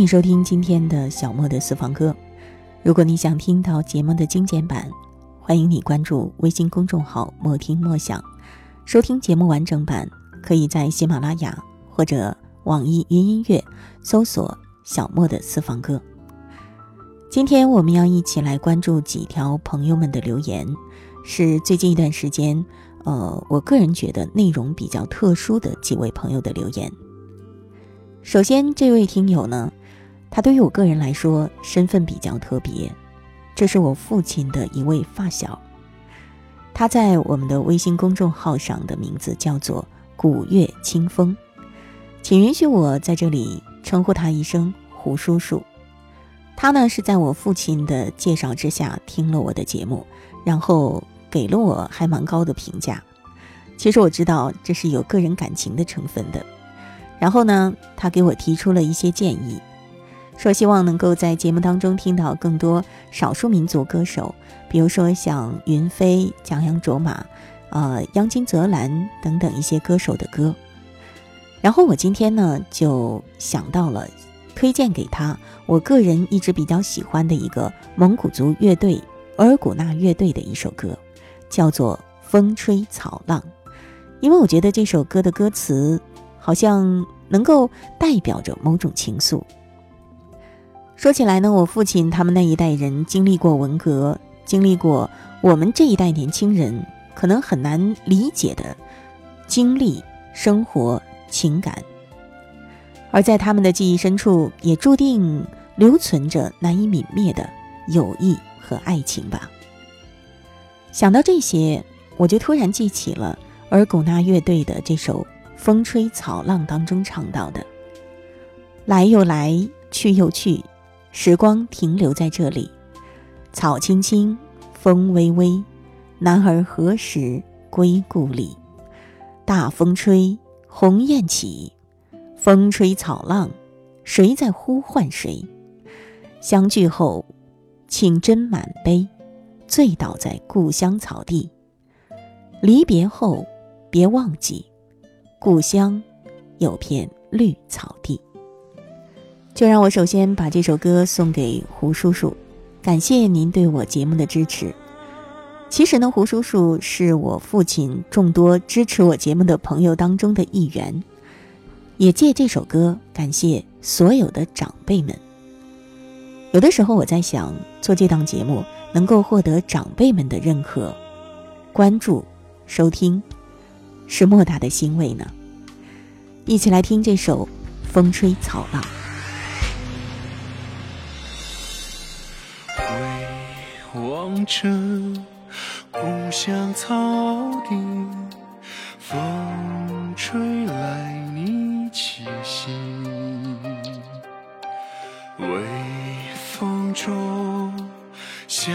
迎收听今天的小莫的私房歌。如果你想听到节目的精简版，欢迎你关注微信公众号“莫听莫想”，收听节目完整版。可以在喜马拉雅或者网易云音乐搜索“小莫的私房歌”。今天我们要一起来关注几条朋友们的留言，是最近一段时间，呃，我个人觉得内容比较特殊的几位朋友的留言。首先，这位听友呢，他对于我个人来说身份比较特别，这是我父亲的一位发小。他在我们的微信公众号上的名字叫做“古月清风”，请允许我在这里称呼他一声“胡叔叔”。他呢是在我父亲的介绍之下听了我的节目，然后给了我还蛮高的评价。其实我知道这是有个人感情的成分的。然后呢，他给我提出了一些建议，说希望能够在节目当中听到更多少数民族歌手，比如说像云飞、蒋央卓玛、呃央金泽兰等等一些歌手的歌。然后我今天呢就想到了推荐给他，我个人一直比较喜欢的一个蒙古族乐队额尔古纳乐队的一首歌，叫做《风吹草浪》，因为我觉得这首歌的歌词。好像能够代表着某种情愫。说起来呢，我父亲他们那一代人经历过文革，经历过我们这一代年轻人可能很难理解的经历、生活、情感，而在他们的记忆深处，也注定留存着难以泯灭的友谊和爱情吧。想到这些，我就突然记起了尔古纳乐队的这首。风吹草浪当中唱到的，来又来，去又去，时光停留在这里。草青青，风微微，男儿何时归故里？大风吹，鸿雁起，风吹草浪，谁在呼唤谁？相聚后，请斟满杯，醉倒在故乡草地。离别后，别忘记。故乡有片绿草地，就让我首先把这首歌送给胡叔叔，感谢您对我节目的支持。其实呢，胡叔叔是我父亲众多支持我节目的朋友当中的一员，也借这首歌感谢所有的长辈们。有的时候我在想，做这档节目能够获得长辈们的认可、关注、收听。是莫大的欣慰呢。一起来听这首《风吹草浪》。着故乡草地，风吹来你气息，微风中夏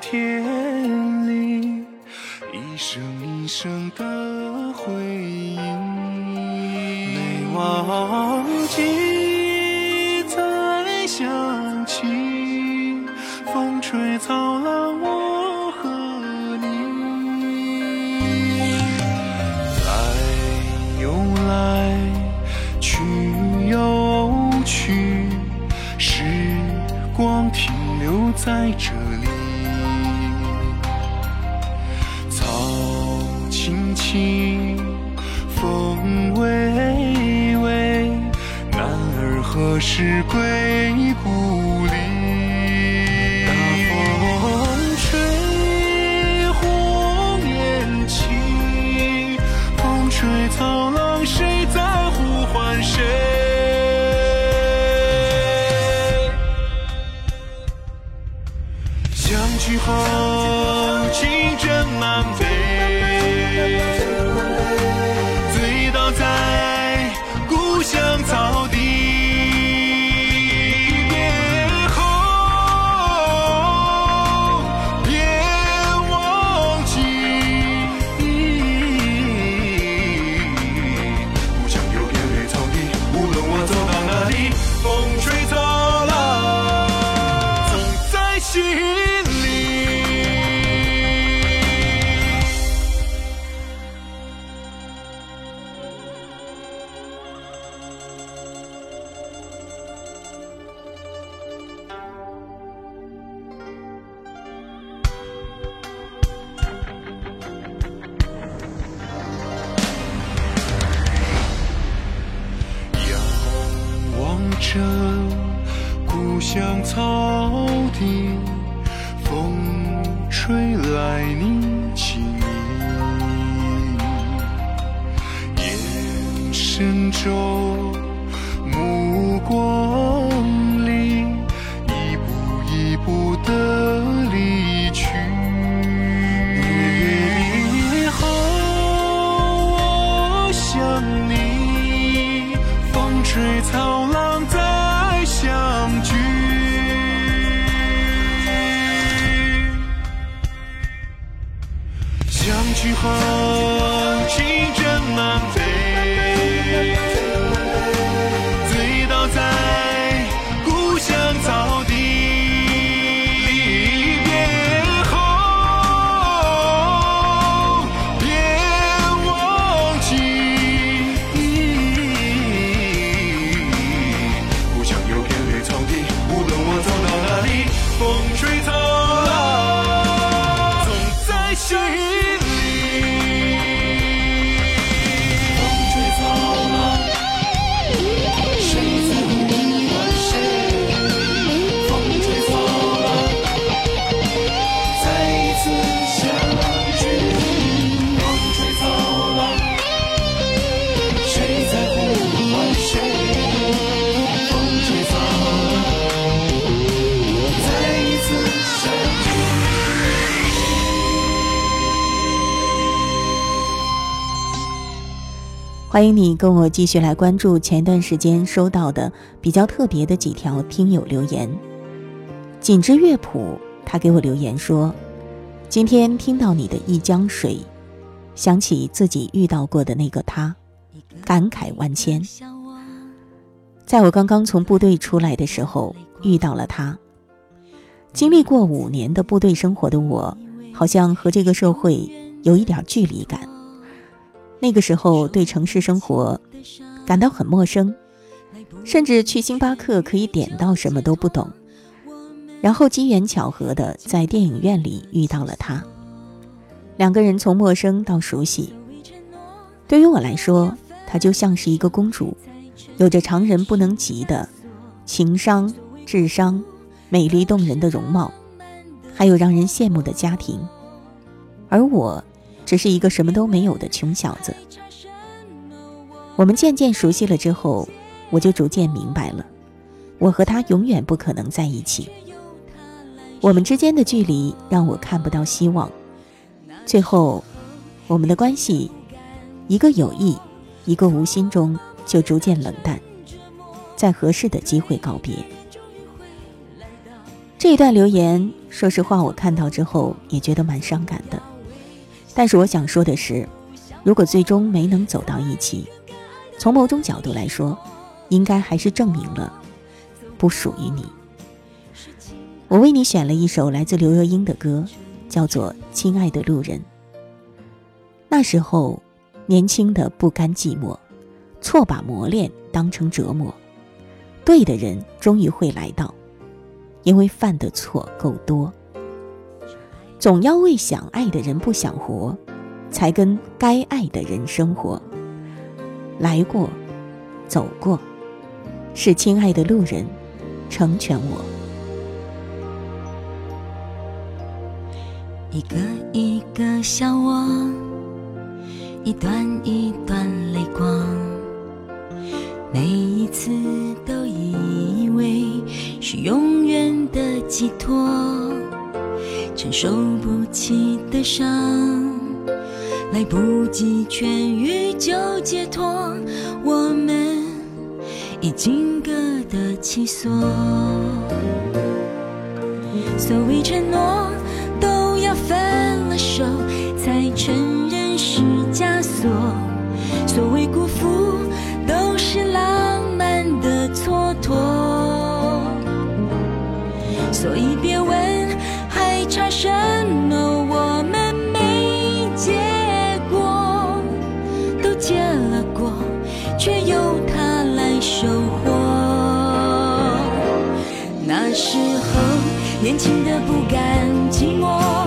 天里一声一声的回忆，何着故乡草地，风吹来你轻吟，眼神中目光欢迎你跟我继续来关注前段时间收到的比较特别的几条听友留言。锦之乐谱他给我留言说：“今天听到你的一江水，想起自己遇到过的那个他，感慨万千。在我刚刚从部队出来的时候遇到了他，经历过五年的部队生活的我，好像和这个社会有一点距离感。”那个时候对城市生活感到很陌生，甚至去星巴克可以点到什么都不懂。然后机缘巧合的在电影院里遇到了他，两个人从陌生到熟悉。对于我来说，她就像是一个公主，有着常人不能及的情商、智商、美丽动人的容貌，还有让人羡慕的家庭。而我。只是一个什么都没有的穷小子。我们渐渐熟悉了之后，我就逐渐明白了，我和他永远不可能在一起。我们之间的距离让我看不到希望。最后，我们的关系，一个有意，一个无心中就逐渐冷淡，在合适的机会告别。这一段留言，说实话，我看到之后也觉得蛮伤感的。但是我想说的是，如果最终没能走到一起，从某种角度来说，应该还是证明了不属于你。我为你选了一首来自刘若英的歌，叫做《亲爱的路人》。那时候，年轻的不甘寂寞，错把磨练当成折磨，对的人终于会来到，因为犯的错够多。总要为想爱的人不想活，才跟该爱的人生活。来过，走过，是亲爱的路人，成全我。一个一个笑我，一段一段泪光，每一次都以为是永远的寄托。承受不起的伤，来不及痊愈就解脱，我们已经各得其所。所谓承诺，都要分了手才承认是枷锁；所谓辜负，都是浪漫的蹉跎。所以。差什么？我们没结果，都结了果，却由他来收获。那时候年轻的不甘寂寞，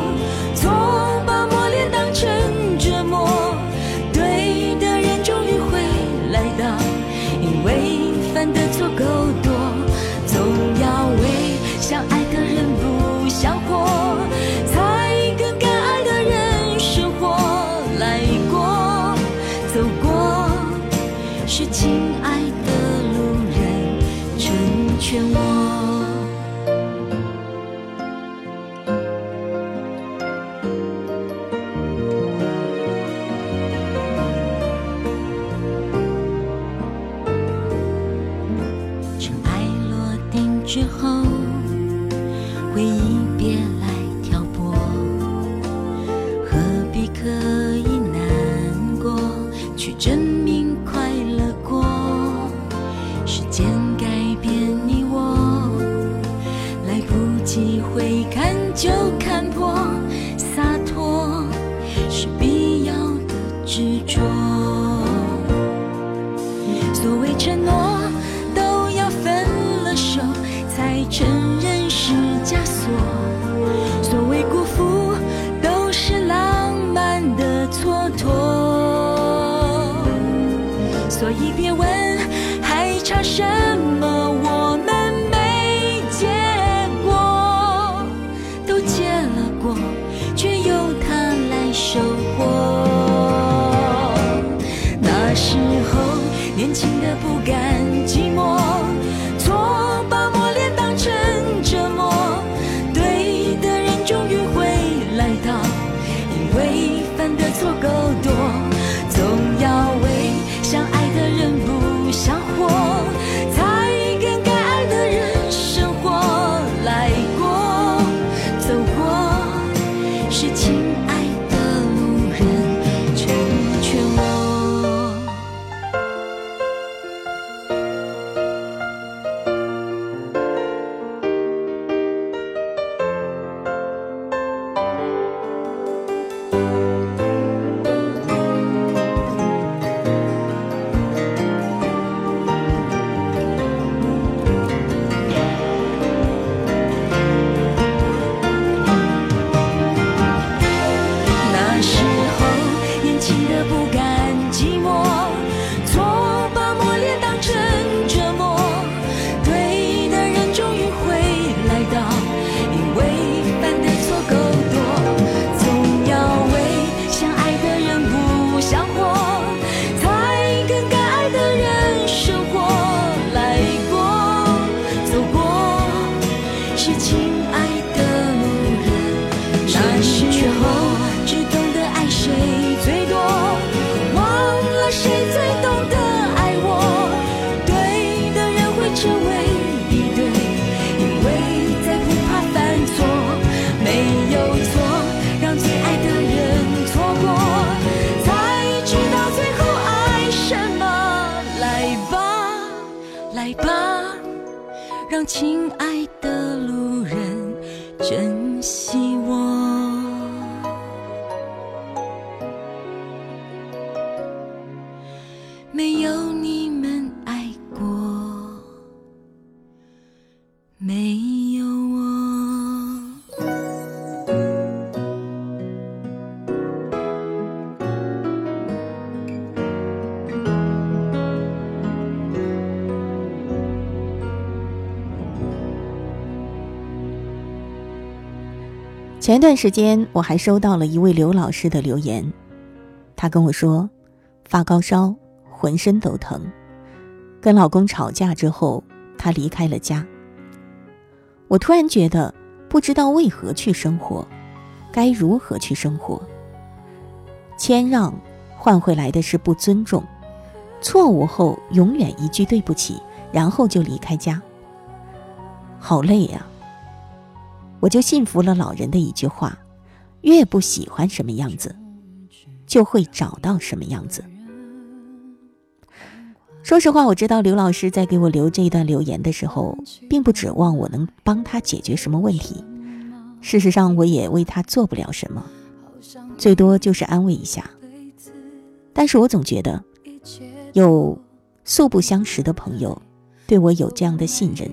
亲爱前段时间我还收到了一位刘老师的留言，他跟我说，发高烧，浑身都疼，跟老公吵架之后，他离开了家。我突然觉得，不知道为何去生活，该如何去生活。谦让换回来的是不尊重，错误后永远一句对不起，然后就离开家。好累呀、我就信服了老人的一句话：越不喜欢什么样子，就会找到什么样子。说实话，我知道刘老师在给我留这一段留言的时候，并不指望我能帮他解决什么问题。事实上，我也为他做不了什么，最多就是安慰一下。但是我总觉得，有素不相识的朋友对我有这样的信任，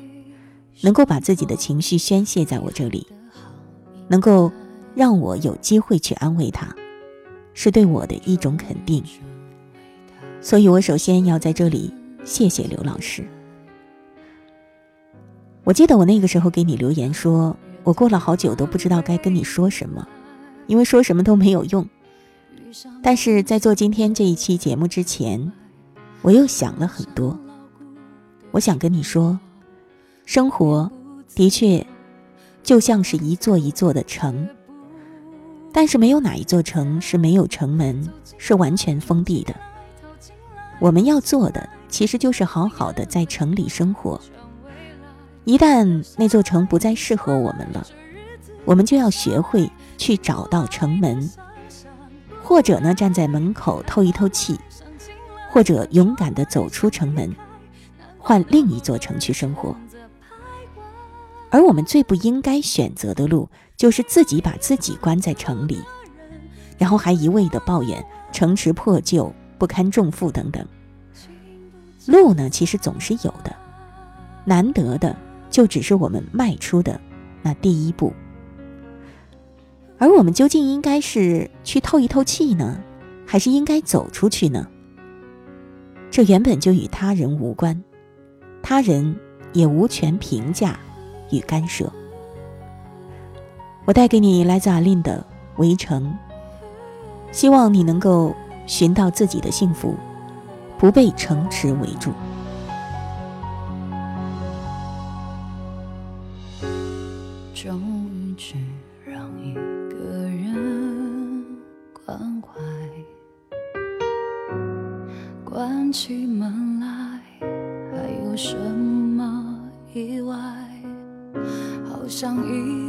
能够把自己的情绪宣泄在我这里，能够让我有机会去安慰他，是对我的一种肯定。所以我首先要在这里谢谢刘老师。我记得我那个时候给你留言说，我过了好久都不知道该跟你说什么，因为说什么都没有用。但是在做今天这一期节目之前，我又想了很多。我想跟你说，生活的确就像是一座一座的城，但是没有哪一座城是没有城门，是完全封闭的。我们要做的，其实就是好好的在城里生活。一旦那座城不再适合我们了，我们就要学会去找到城门，或者呢站在门口透一透气，或者勇敢的走出城门，换另一座城去生活。而我们最不应该选择的路，就是自己把自己关在城里，然后还一味的抱怨城池破旧。不堪重负等等，路呢其实总是有的，难得的就只是我们迈出的那第一步。而我们究竟应该是去透一透气呢，还是应该走出去呢？这原本就与他人无关，他人也无权评价与干涉。我带给你来自阿令的《围城》，希望你能够。寻到自己的幸福，不被城池围住。终于只让一个人关怀，关起门来还有什么好像一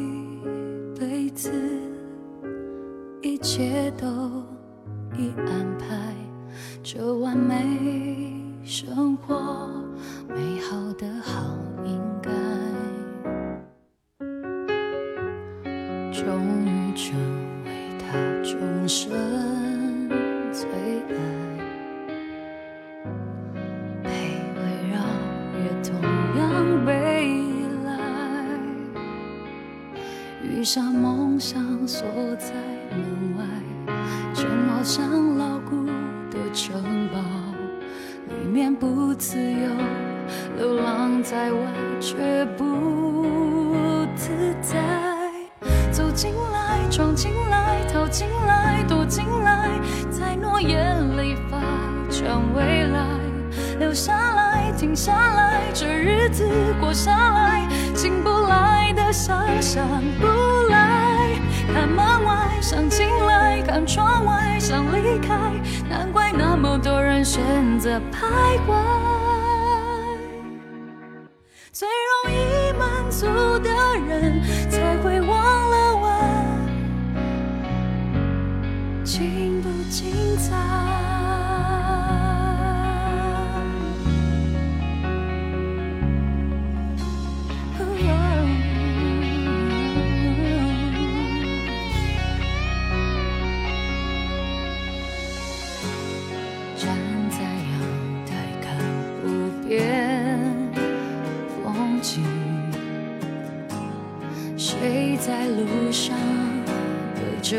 留下来，停下来，这日子过下来，进不来的想象不来。看门外，想进来，看窗外。想离开，难怪那么多人选择徘徊。最容易满足的人，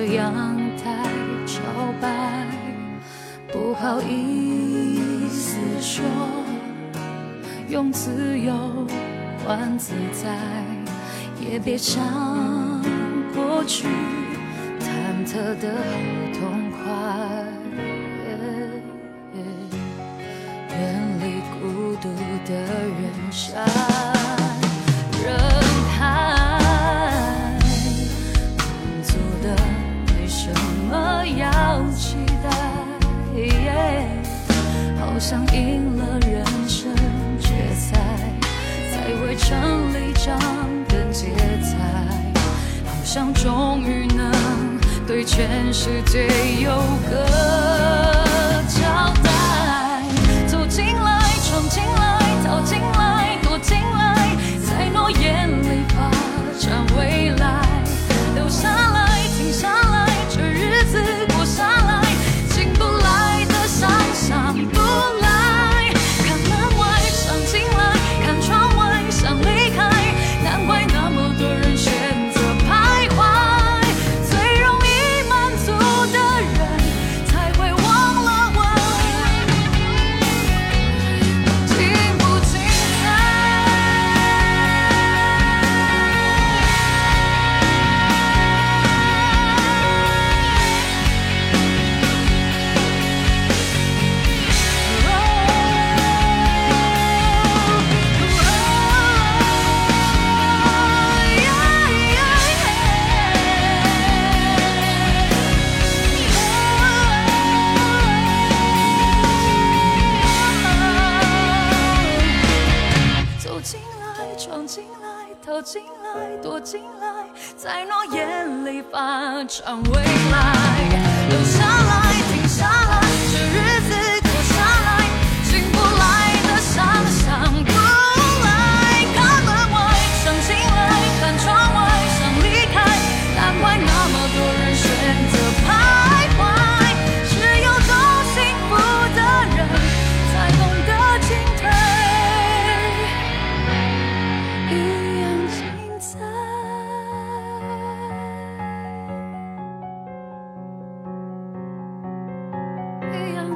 这阳台朝拜，不好意思说，用自由换自在，也别想过去，忐忑的好痛快，远离孤独的人山。像赢了人生决赛，在围城里张灯结彩，好像终于能对全世界有个交代。走进来，闯进来，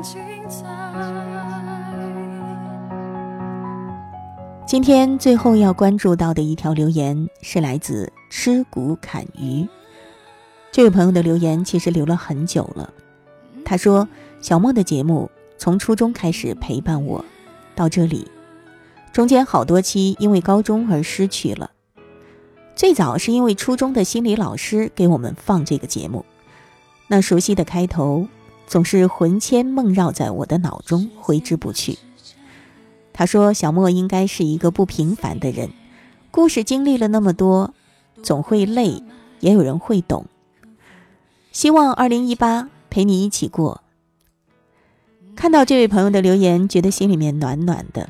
精彩今天最后要关注到的一条留言是来自吃骨砍鱼。这位朋友的留言其实留了很久了。他说：“小莫的节目从初中开始陪伴我，到这里，中间好多期因为高中而失去了。最早是因为初中的心理老师给我们放这个节目，那熟悉的开头总是魂牵梦绕在我的脑中，挥之不去。”他说：“小莫应该是一个不平凡的人，故事经历了那么多，总会累，也有人会懂。希望二零一八陪你一起过。”看到这位朋友的留言，觉得心里面暖暖的，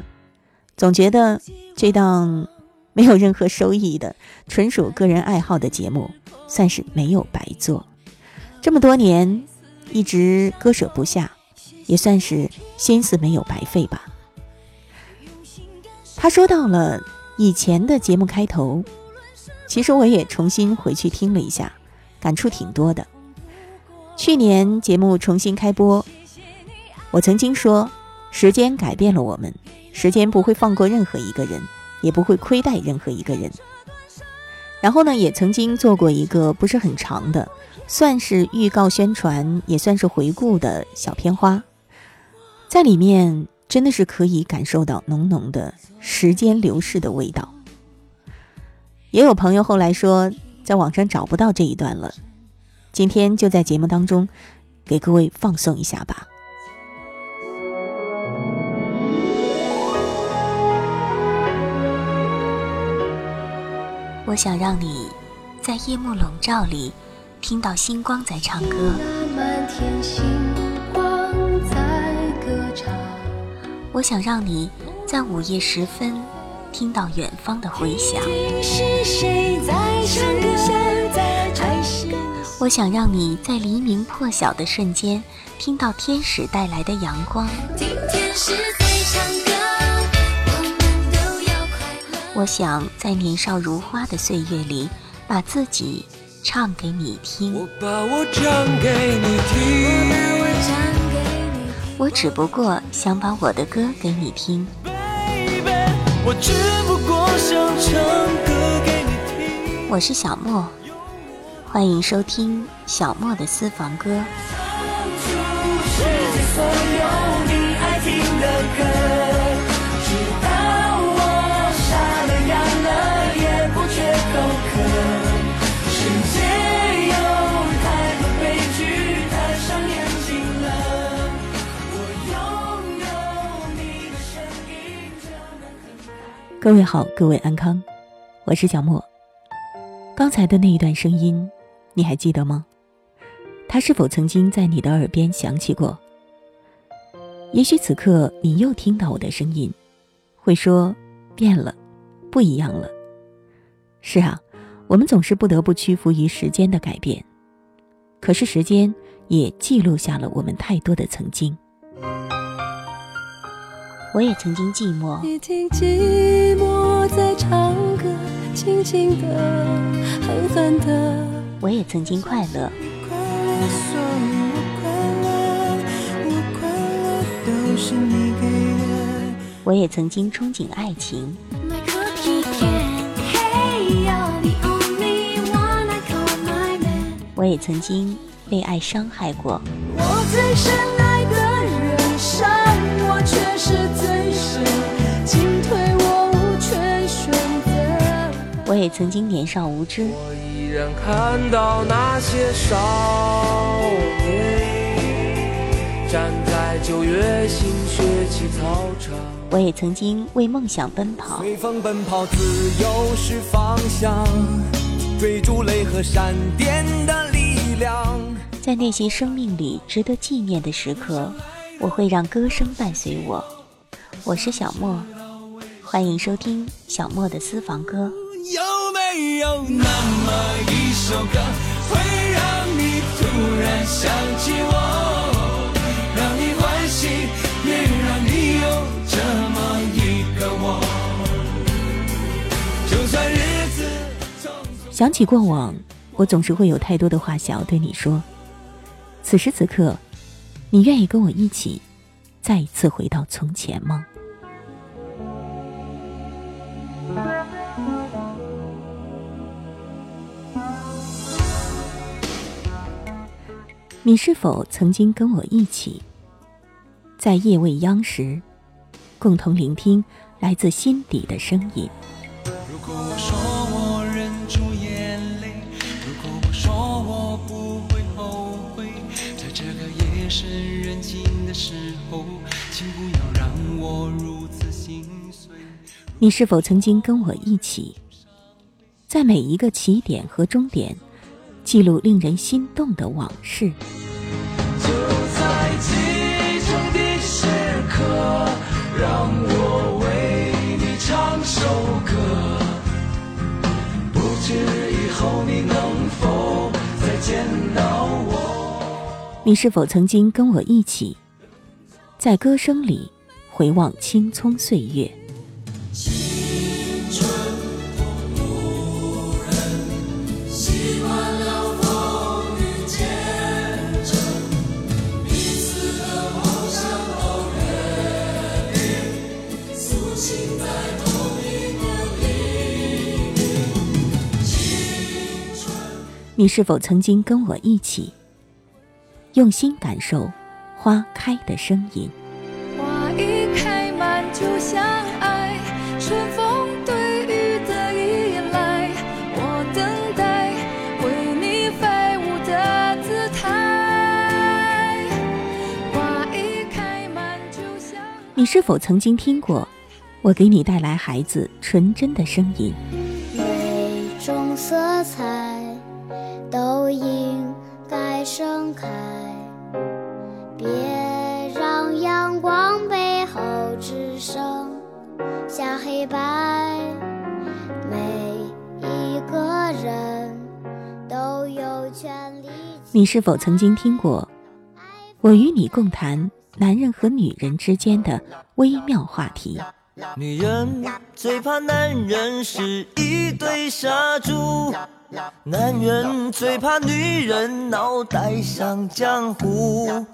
总觉得这档没有任何收益的、纯属个人爱好的节目，算是没有白做。这么多年一直割舍不下，也算是心思没有白费吧。他说到了以前的节目开头，其实我也重新回去听了一下，感触挺多的。去年节目重新开播，我曾经说，时间改变了我们，时间不会放过任何一个人，也不会亏待任何一个人。然后呢，也曾经做过一个不是很长的，算是预告宣传，也算是回顾的小片花，在里面。真的是可以感受到浓浓的时间流逝的味道。也有朋友后来说，在网上找不到这一段了。今天就在节目当中，给各位放送一下吧。我想让你在夜幕笼罩里听到星光在唱歌。我想让你在午夜时分听到远方的回响。是谁在唱歌？我想让你在黎明破晓的瞬间听到天使带来的阳光。今天是谁唱歌？我们都要快乐。我想在年少如花的岁月里，把自己唱给你听。我把我唱给你听我只不过想把我的歌给你听。我只不过想唱歌给你听。我是小莫，欢迎收听小莫的私房歌。各位好，各位安康，我是小莫。刚才的那一段声音，你还记得吗？它是否曾经在你的耳边响起过？也许此刻你又听到我的声音，会说变了，不一样了。是啊，我们总是不得不屈服于时间的改变，可是时间也记录下了我们太多的曾经。我也曾经寂寞，你听寂寞在唱歌，轻轻的，狠狠的。我也曾经快乐，快乐，所有快乐，我快乐都是你给的。我也曾经憧憬爱情。我也曾经被爱伤害过，我最深爱的人伤我却是最深，进退我无权选择。我也曾经年少无知，我依然看到那些少年，站在九月新学期操场。我也曾经为梦想奔跑，随风奔跑，自由是方向。追逐雷和闪电的力量。在那些生命里值得纪念的时刻，我会让歌声伴随我。我是小莫，欢迎收听小莫的私房歌。有没有那么一首歌，会让你突然想起我，让你欢喜，也让你有这么一个我？就算日子匆匆。想起过往，我总是会有太多的话想要对你说。此时此刻，你愿意跟我一起再一次回到从前吗？你是否曾经跟我一起，在夜未央时，共同聆听来自心底的声音？你是否曾经跟我一起，在每一个起点和终点，记录令人心动的往事？就在其中的时刻，让我为你唱首歌。不知以后你能否再见到我？你是否曾经跟我一起，在歌声里回望青葱岁月？你是否曾经跟我一起，用心感受花开的声音？花一开满就像爱，春风对雨的依赖，我等待为你飞舞的姿态。花一开满就像你是否曾经听过我给你带来孩子纯真的声音？每种色彩开，别让阳光背后只剩下黑白。每一个人都有权利。你是否曾经听过我与你共谈男人和女人之间的微妙话题？女人最怕男人是一堆杀猪，男人最怕女人脑袋像浆糊。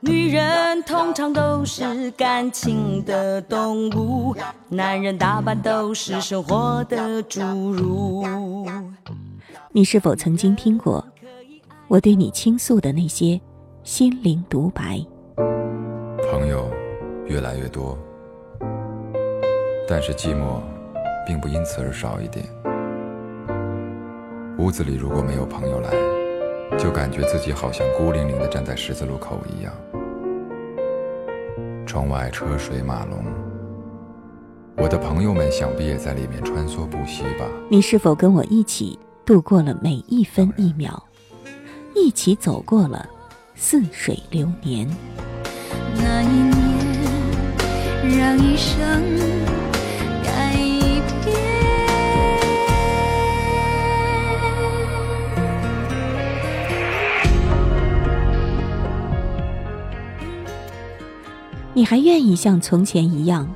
女人通常都是感情的动物，男人大半都是生活的侏儒。你是否曾经听过我对你倾诉的那些心灵独白？朋友越来越多，但是寂寞并不因此而少一点。屋子里如果没有朋友来，就感觉自己好像孤零零地站在十字路口一样。窗外车水马龙，我的朋友们想必也在里面穿梭不息吧。你是否跟我一起度过了每一分一秒，一起走过了似水流年？那一年，让一生你还愿意像从前一样，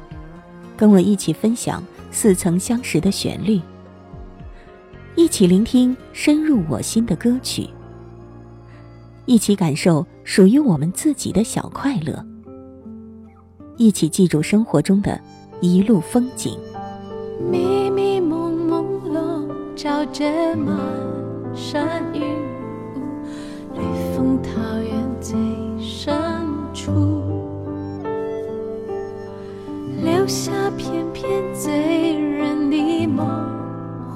跟我一起分享似曾相识的旋律，一起聆听深入我心的歌曲，一起感受属于我们自己的小快乐，一起记住生活中的一路风景。迷迷蒙蒙笼罩着满山云雾，雷峰桃留下片片醉人的梦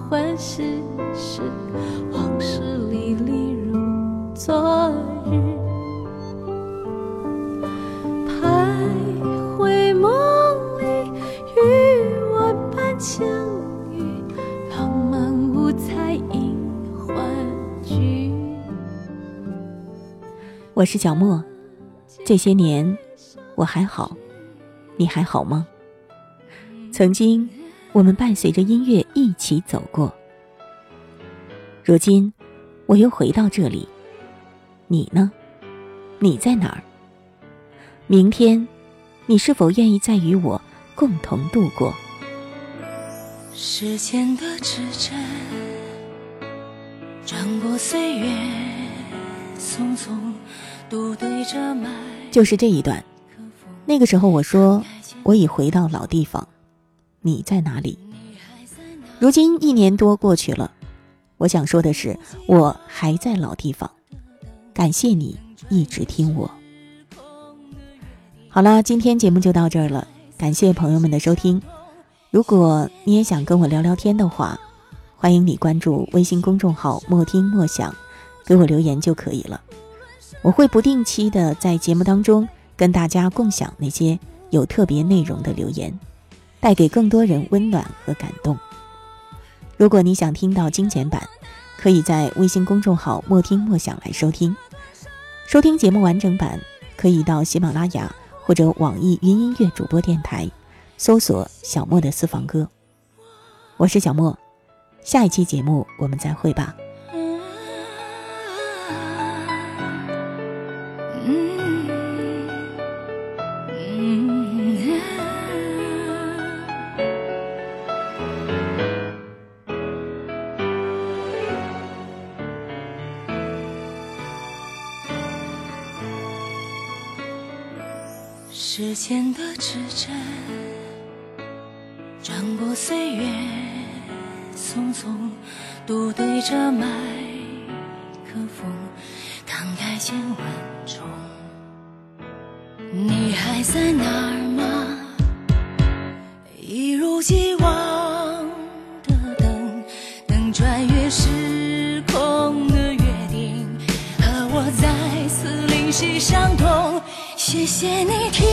幻，是往事历历如昨日。徘徊梦里与我般相遇，浪漫五彩聚。我是小莫，这些年我还好，你还好吗？曾经，我们伴随着音乐一起走过。如今，我又回到这里，你呢？你在哪儿？明天，你是否愿意再与我共同度过？时间的指针，转过岁月，匆匆。就是这一段。那个时候我说我已回到老地方，你在哪里？如今一年多过去了，我想说的是，我还在老地方。感谢你一直听我。好了，今天节目就到这儿了，感谢朋友们的收听。如果你也想跟我聊聊天的话，欢迎你关注微信公众号“莫听莫想”，给我留言就可以了。我会不定期的在节目当中跟大家共享那些有特别内容的留言，带给更多人温暖和感动。如果你想听到精简版，可以在微信公众号“莫听莫想”来收听。收听节目完整版，可以到喜马拉雅或者网易云音乐主播电台。搜索小莫的私房歌，我是小莫，下一期节目我们再会吧。独对着麦克风，慷慨千万重。你还在哪儿吗？一如既往的等，等穿越时空的约定，和我再次灵犀相通。谢谢你听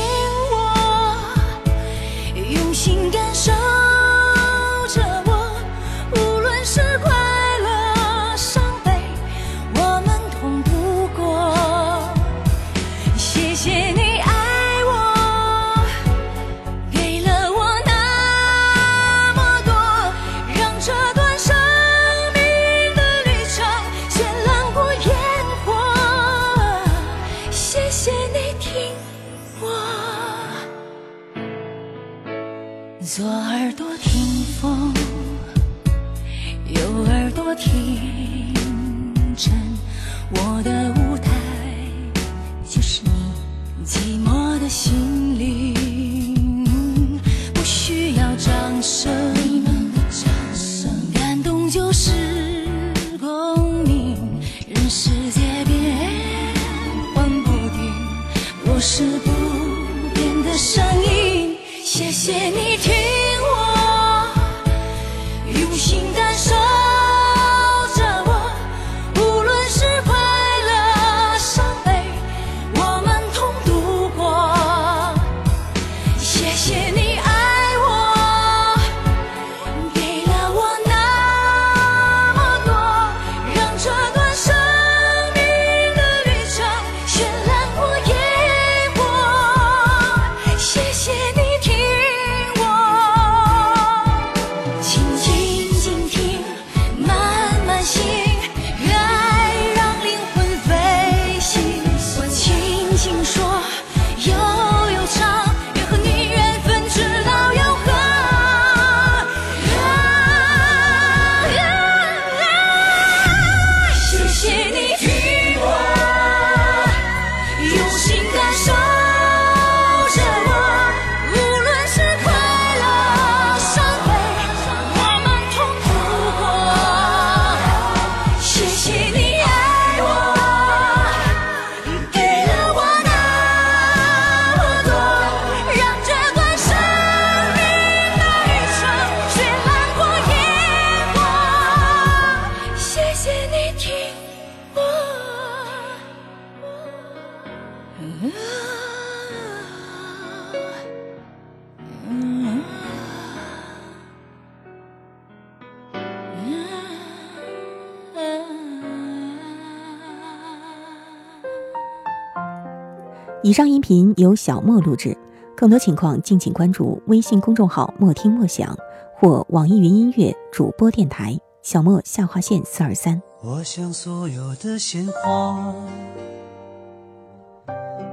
上音频由小莫录制，更多情况敬请关注微信公众号“莫听莫想”或网易云音乐主播电台小莫下划线四二三。我想所有的鲜花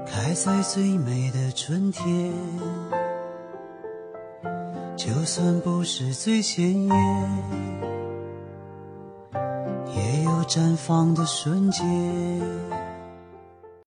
开在最美的春天，就算不是最鲜艳，也有绽放的瞬间。